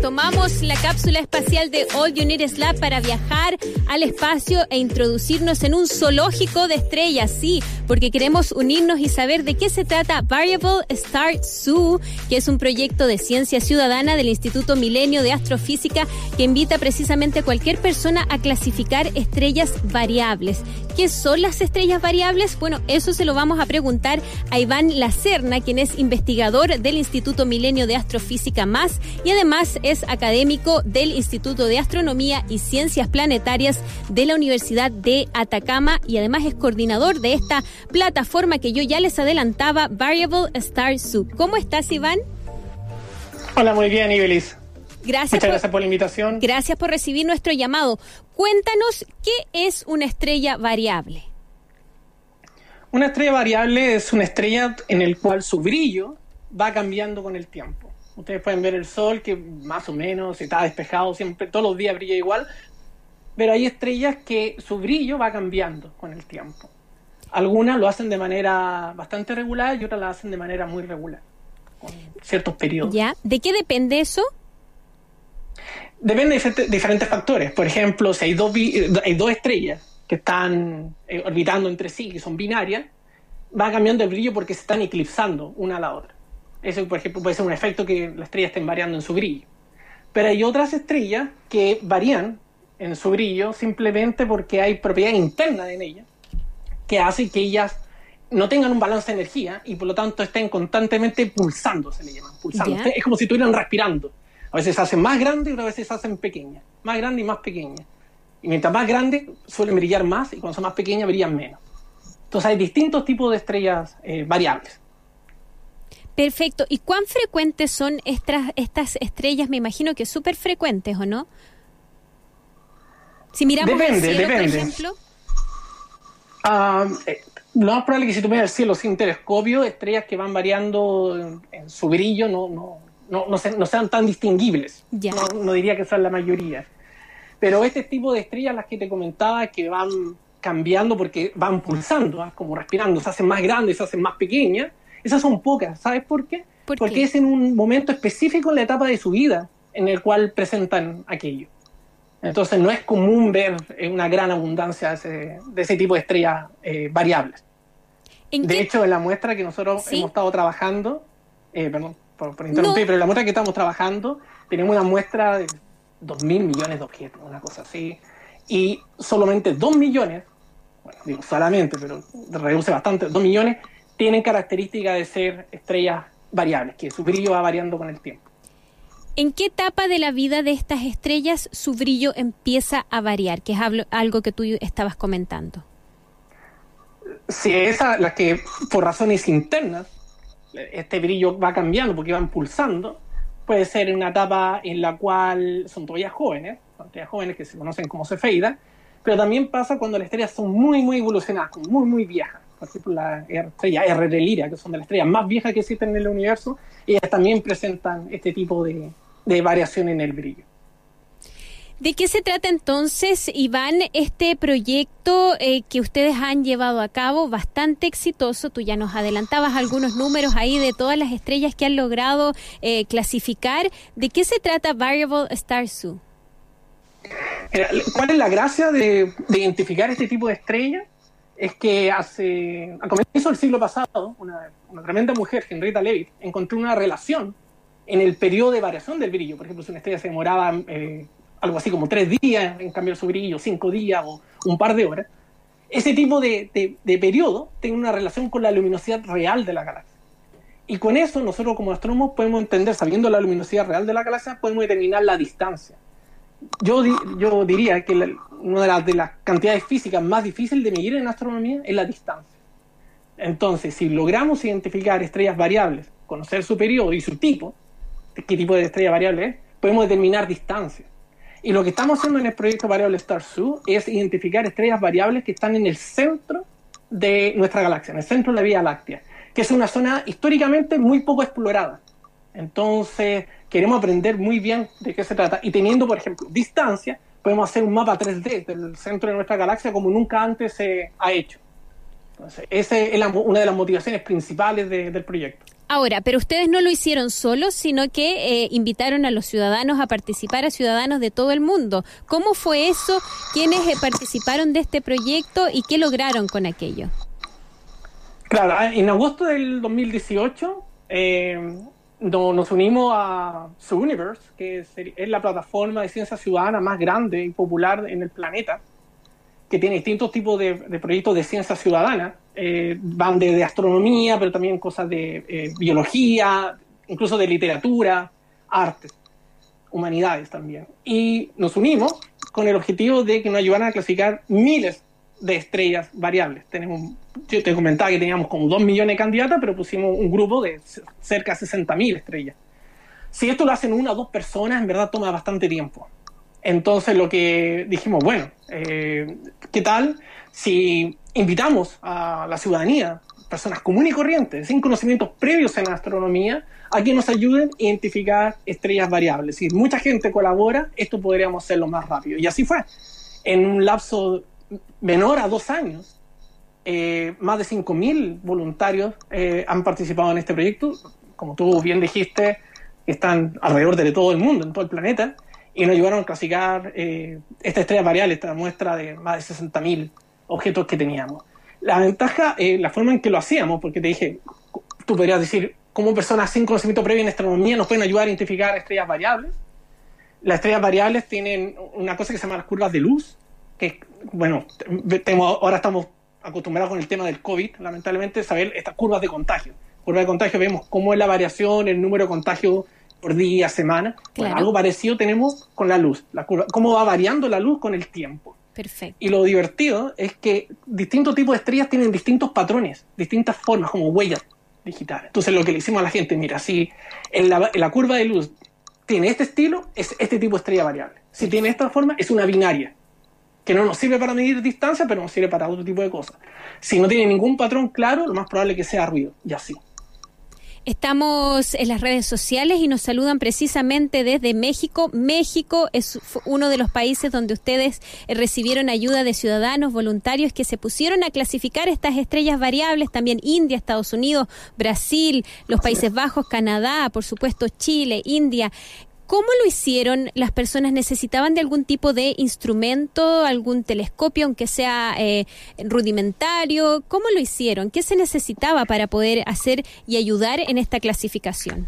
Tomamos la cápsula espacial de All You Need Lab para viajar al espacio e introducirnos en un zoológico de estrellas, sí, porque queremos unirnos y saber de qué se trata Variable Star Zoo, que es un proyecto de ciencia ciudadana del Instituto Milenio de Astrofísica que invita precisamente a cualquier persona a clasificar estrellas variables. ¿Qué son las estrellas variables? Bueno, eso se lo vamos a preguntar a Iván Lacerna, quien es investigador del Instituto Milenio de Astrofísica Más y además es académico del Instituto de Astronomía y Ciencias Planetarias de la Universidad de Atacama y además es coordinador de esta plataforma que yo ya les adelantaba, Variable Star Zoo. ¿Cómo estás, Iván? Hola, muy bien, Ibelis. Gracias Muchas gracias por la invitación. Gracias por recibir nuestro llamado. Cuéntanos qué es una estrella variable. Una estrella variable es una estrella en el cual su brillo va cambiando con el tiempo. Ustedes pueden ver el sol que más o menos está despejado siempre, todos los días brilla igual, pero hay estrellas que su brillo va cambiando con el tiempo. Algunas lo hacen de manera bastante regular y otras lo hacen de manera muy regular, con ciertos periodos. ¿Ya? ¿De qué depende eso? Depende de diferentes factores. Por ejemplo, si hay dos, hay dos estrellas que están eh, orbitando entre sí, que son binarias, va cambiando el brillo porque se están eclipsando una a la otra. Eso, por ejemplo, puede ser un efecto que las estrellas estén variando en su brillo. Pero hay otras estrellas que varían en su brillo simplemente porque hay propiedades internas en ellas que hacen que ellas no tengan un balance de energía y por lo tanto estén constantemente pulsando, se le llama, pulsando. Es como si estuvieran respirando. A veces se hacen más grandes y otras veces se hacen pequeñas. Más grandes y más pequeñas. Y mientras más grandes suelen brillar más y cuando son más pequeñas brillan menos. Entonces hay distintos tipos de estrellas eh, variables. Perfecto. ¿Y cuán frecuentes son estas, estas estrellas? Me imagino que súper frecuentes, ¿o no? Si miramos depende, el cielo, depende. por ejemplo. Uh, eh, lo más probable es que si tú miras el cielo sin telescopio, estrellas que van variando en, en su brillo no, no, no, no, se, no sean tan distinguibles. Ya. No, no, diría que son la mayoría. Pero este tipo de estrellas, las que te comentaba, que van cambiando porque van pulsando, ¿ah? como respirando, se hacen más grandes, se hacen más pequeñas, esas son pocas. ¿Sabes por qué? ¿Por porque qué? es en un momento específico en la etapa de su vida en el cual presentan aquello. Entonces no es común ver una gran abundancia de ese, de ese tipo de estrellas eh, variables. ¿En De qué- hecho, en la muestra que nosotros ¿Sí? hemos estado trabajando, eh, perdón por, por interrumpir, No. pero en la muestra que estamos trabajando, tenemos una muestra de 2.000 millones de objetos, una cosa así, y solamente 2 millones, bueno, digo solamente, pero reduce bastante, 2 millones, tienen características de ser estrellas variables, que su brillo va variando con el tiempo. ¿En qué etapa de la vida de estas estrellas su brillo empieza a variar? Que es algo que tú estabas comentando. Si esas, las que por razones internas, este brillo va cambiando porque van pulsando, puede ser en una etapa en la cual son todavía jóvenes, son todavía jóvenes que se conocen como cefeidas, pero también pasa cuando las estrellas son muy, muy evolucionadas, muy, muy viejas. Por ejemplo, la estrella R de Lyra, que son de las estrellas más viejas que existen en el universo, ellas también presentan este tipo de, de variación en el brillo. ¿De qué se trata entonces, Iván, este proyecto eh, que ustedes han llevado a cabo, bastante exitoso? Tú ya nos adelantabas algunos números ahí de todas las estrellas que han logrado eh, clasificar. ¿De qué se trata Variable Star Zoo? ¿Cuál es la gracia de, de identificar este tipo de estrellas? Es que hace, a comienzo del siglo pasado, una, tremenda mujer, Henrietta Leavitt, encontró una relación en el periodo de variación del brillo. Por ejemplo, si una estrella se demoraba eh, algo así como tres días en cambiar su brillo, cinco días o un par de horas, ese tipo de, de, de periodo tiene una relación con la luminosidad real de la galaxia. Y con eso nosotros como astrónomos podemos entender, sabiendo la luminosidad real de la galaxia, podemos determinar la distancia. Yo, yo diría que una de las, de las cantidades físicas más difíciles de medir en astronomía es la distancia. Entonces, si logramos identificar estrellas variables, conocer su periodo y su tipo, qué tipo de estrella variable es, podemos determinar distancia. Y lo que estamos haciendo en el proyecto Variable Star Zoo es identificar estrellas variables que están en el centro de nuestra galaxia, en el centro de la Vía Láctea, que es una zona históricamente muy poco explorada. Entonces, queremos aprender muy bien de qué se trata. Y teniendo, por ejemplo, distancia, podemos hacer un mapa 3D del centro de nuestra galaxia como nunca antes se ha hecho. Entonces, esa es la- una de las motivaciones principales de- del proyecto. Ahora, pero ustedes no lo hicieron solos, sino que eh, invitaron a los ciudadanos a participar, a ciudadanos de todo el mundo. ¿Cómo fue eso? ¿Quiénes eh, participaron de este proyecto y qué lograron con aquello? Claro, ah, en agosto del 2018 eh, nos unimos a Universe, que es la plataforma de ciencia ciudadana más grande y popular en el planeta que tiene distintos tipos de, proyectos de ciencia ciudadana. Eh, van de, astronomía, pero también cosas de eh, biología, incluso de literatura, arte, humanidades también. Y nos unimos con el objetivo de que nos ayudaran a clasificar miles de estrellas variables. Tenemos, yo te comentaba que teníamos como dos millones de candidatas, pero pusimos un grupo de cerca de 60.000 estrellas. Si esto lo hacen una o dos personas, en verdad toma bastante tiempo. Entonces lo que dijimos, bueno, eh, ¿qué tal si invitamos a la ciudadanía, personas comunes y corrientes, sin conocimientos previos en astronomía, a que nos ayuden a identificar estrellas variables? Si mucha gente colabora, esto podríamos hacerlo más rápido. Y así fue. En un lapso menor a dos años, eh, más de 5.000 voluntarios eh, han participado en este proyecto. Como tú bien dijiste, están alrededor de todo el mundo, en todo el planeta y nos ayudaron a clasificar eh, esta estrella variable, esta muestra de más de 60.000 objetos que teníamos. La ventaja, eh, la forma en que lo hacíamos, porque te dije, tú podrías decir, ¿cómo personas sin conocimiento previo en astronomía nos pueden ayudar a identificar estrellas variables? Las estrellas variables tienen una cosa que se llama las curvas de luz, que, bueno, ahora estamos acostumbrados con el tema del COVID, lamentablemente, saber estas curvas de contagio. Curva de contagio vemos cómo es la variación, el número de contagios por día, semana. algo parecido tenemos con la luz, la curva, cómo va variando la luz con el tiempo. Perfecto. Y lo divertido es que distintos tipos de estrellas tienen distintos patrones, distintas formas, como huellas digitales. Entonces lo que le hicimos a la gente, mira, si en la, curva de luz tiene este estilo, es este tipo de estrella variable. Si tiene esta forma, es una binaria, que no nos sirve para medir distancia, pero nos sirve para otro tipo de cosas. Si no tiene ningún patrón claro, lo más probable es que sea ruido, y así. Estamos en las redes sociales y nos saludan precisamente desde México. México es uno de los países donde ustedes eh, recibieron ayuda de ciudadanos voluntarios que se pusieron a clasificar estas estrellas variables. También India, Estados Unidos, Brasil, los Países Bajos, Canadá, por supuesto Chile, India. ¿Cómo lo hicieron? ¿Las personas necesitaban de algún tipo de instrumento, algún telescopio, aunque sea eh, rudimentario? ¿Cómo lo hicieron? ¿Qué se necesitaba para poder hacer y ayudar en esta clasificación?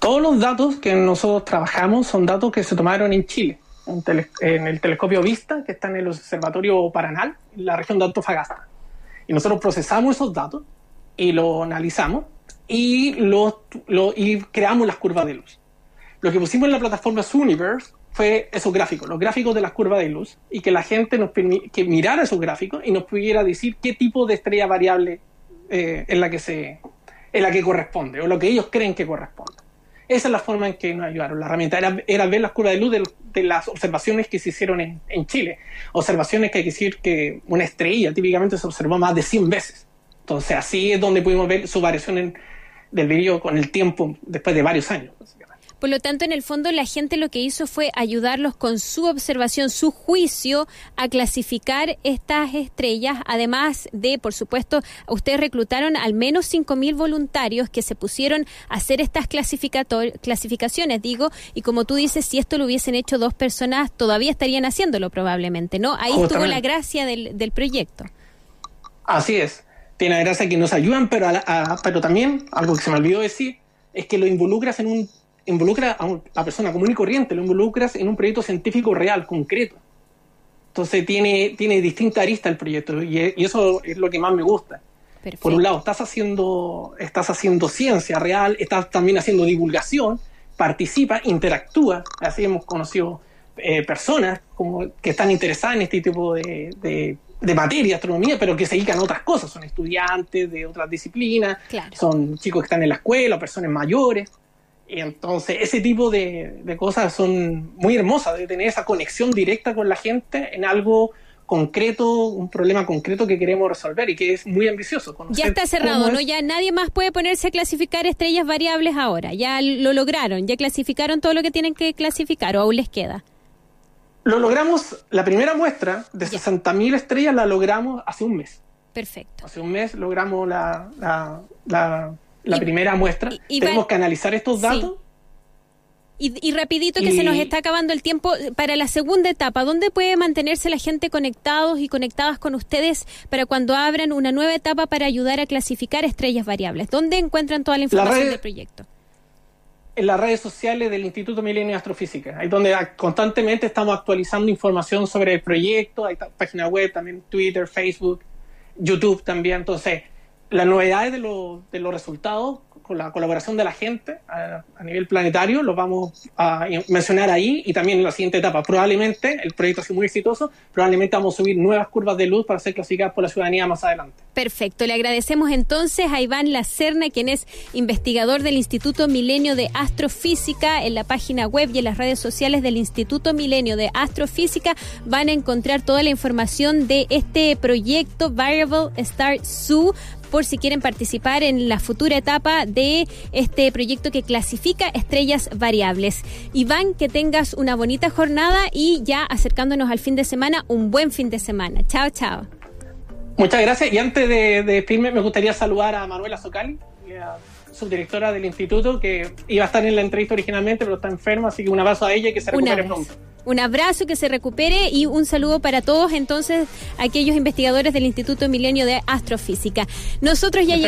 Todos los datos que nosotros trabajamos son datos que se tomaron en Chile, en, el telescopio Vista, que está en el Observatorio Paranal, en la región de Antofagasta. Y nosotros procesamos esos datos y lo analizamos y, lo, y creamos las curvas de luz. Lo que pusimos en la plataforma Universe fue esos gráficos, los gráficos de las curvas de luz, y que la gente nos que mirara esos gráficos y nos pudiera decir qué tipo de estrella variable eh, es la que se la que corresponde o lo que ellos creen que corresponde. Esa es la forma en que nos ayudaron. La herramienta era, ver las curvas de luz de, las observaciones que se hicieron en, en, Chile. Observaciones que hay que decir que una estrella típicamente se observó más de 100 veces. Entonces así es donde pudimos ver su variación en, del brillo con el tiempo, después de varios años. Por lo tanto, en el fondo, la gente lo que hizo fue ayudarlos con su observación, su juicio, a clasificar estas estrellas. Además de, por supuesto, ustedes reclutaron al menos 5.000 voluntarios que se pusieron a hacer estas clasificaciones, digo, y como tú dices, si esto lo hubiesen hecho dos personas, todavía estarían haciéndolo probablemente, ¿no? Ahí estuvo la gracia del, del proyecto. Así es tiene la gracia que nos ayudan, pero, pero también, algo que se me olvidó decir, es que lo involucras en un, involucra a una persona común y corriente, lo involucras en un proyecto científico real, concreto. Entonces tiene, tiene distinta arista el proyecto y, eso es lo que más me gusta. Por un lado, estás haciendo, estás haciendo ciencia real, estás también haciendo divulgación, participa, interactúa. Así hemos conocido eh, personas como, que están interesadas en este tipo de de materia, astronomía, pero que se dedican a otras cosas, son estudiantes de otras disciplinas, son chicos que están en la escuela, personas mayores. Y entonces ese tipo de, cosas son muy hermosas, de tener esa conexión directa con la gente en algo concreto, un problema concreto que queremos resolver y que es muy ambicioso. Ya está cerrado, ¿no? Ya nadie más puede ponerse a clasificar estrellas variables ahora. Ya lo lograron, ya clasificaron todo lo que tienen que clasificar o aún les queda. Lo logramos, la primera muestra de 60.000 estrellas la logramos hace un mes. Perfecto. Hace un mes logramos la, la, primera muestra. Tenemos que analizar estos datos. Y, rapidito que se nos está acabando el tiempo para la segunda etapa, ¿dónde puede mantenerse la gente conectados y conectadas con ustedes para cuando abran una nueva etapa para ayudar a clasificar estrellas variables? ¿Dónde encuentran toda la información del proyecto? En las redes sociales del Instituto Milenio de Astrofísica, ahí donde constantemente estamos actualizando información sobre el proyecto, hay página web, también Twitter, Facebook, YouTube también. Entonces, las novedades de, de los resultados con la colaboración de la gente a, nivel planetario, lo vamos a mencionar ahí y también en la siguiente etapa. Probablemente, el proyecto ha sido muy exitoso, probablemente vamos a subir nuevas curvas de luz para ser clasificadas por la ciudadanía más adelante. Perfecto, le agradecemos entonces a Iván Lacerna, quien es investigador del Instituto Milenio de Astrofísica. En la página web y en las redes sociales del Instituto Milenio de Astrofísica van a encontrar toda la información de este proyecto Variable Star Zoo por si quieren participar en la futura etapa de este proyecto que clasifica estrellas variables. Iván, que tengas una bonita jornada y ya acercándonos al fin de semana, un buen fin de semana. Chao, chao. Muchas gracias. Y antes de, despedirme, me gustaría saludar a Manuela Socali, subdirectora del instituto, que iba a estar en la entrevista originalmente, pero está enferma, así que un abrazo a ella y que se recupere pronto. Un abrazo, que se recupere y un saludo para todos entonces aquellos investigadores del Instituto Milenio de Astrofísica. Nosotros ya llegamos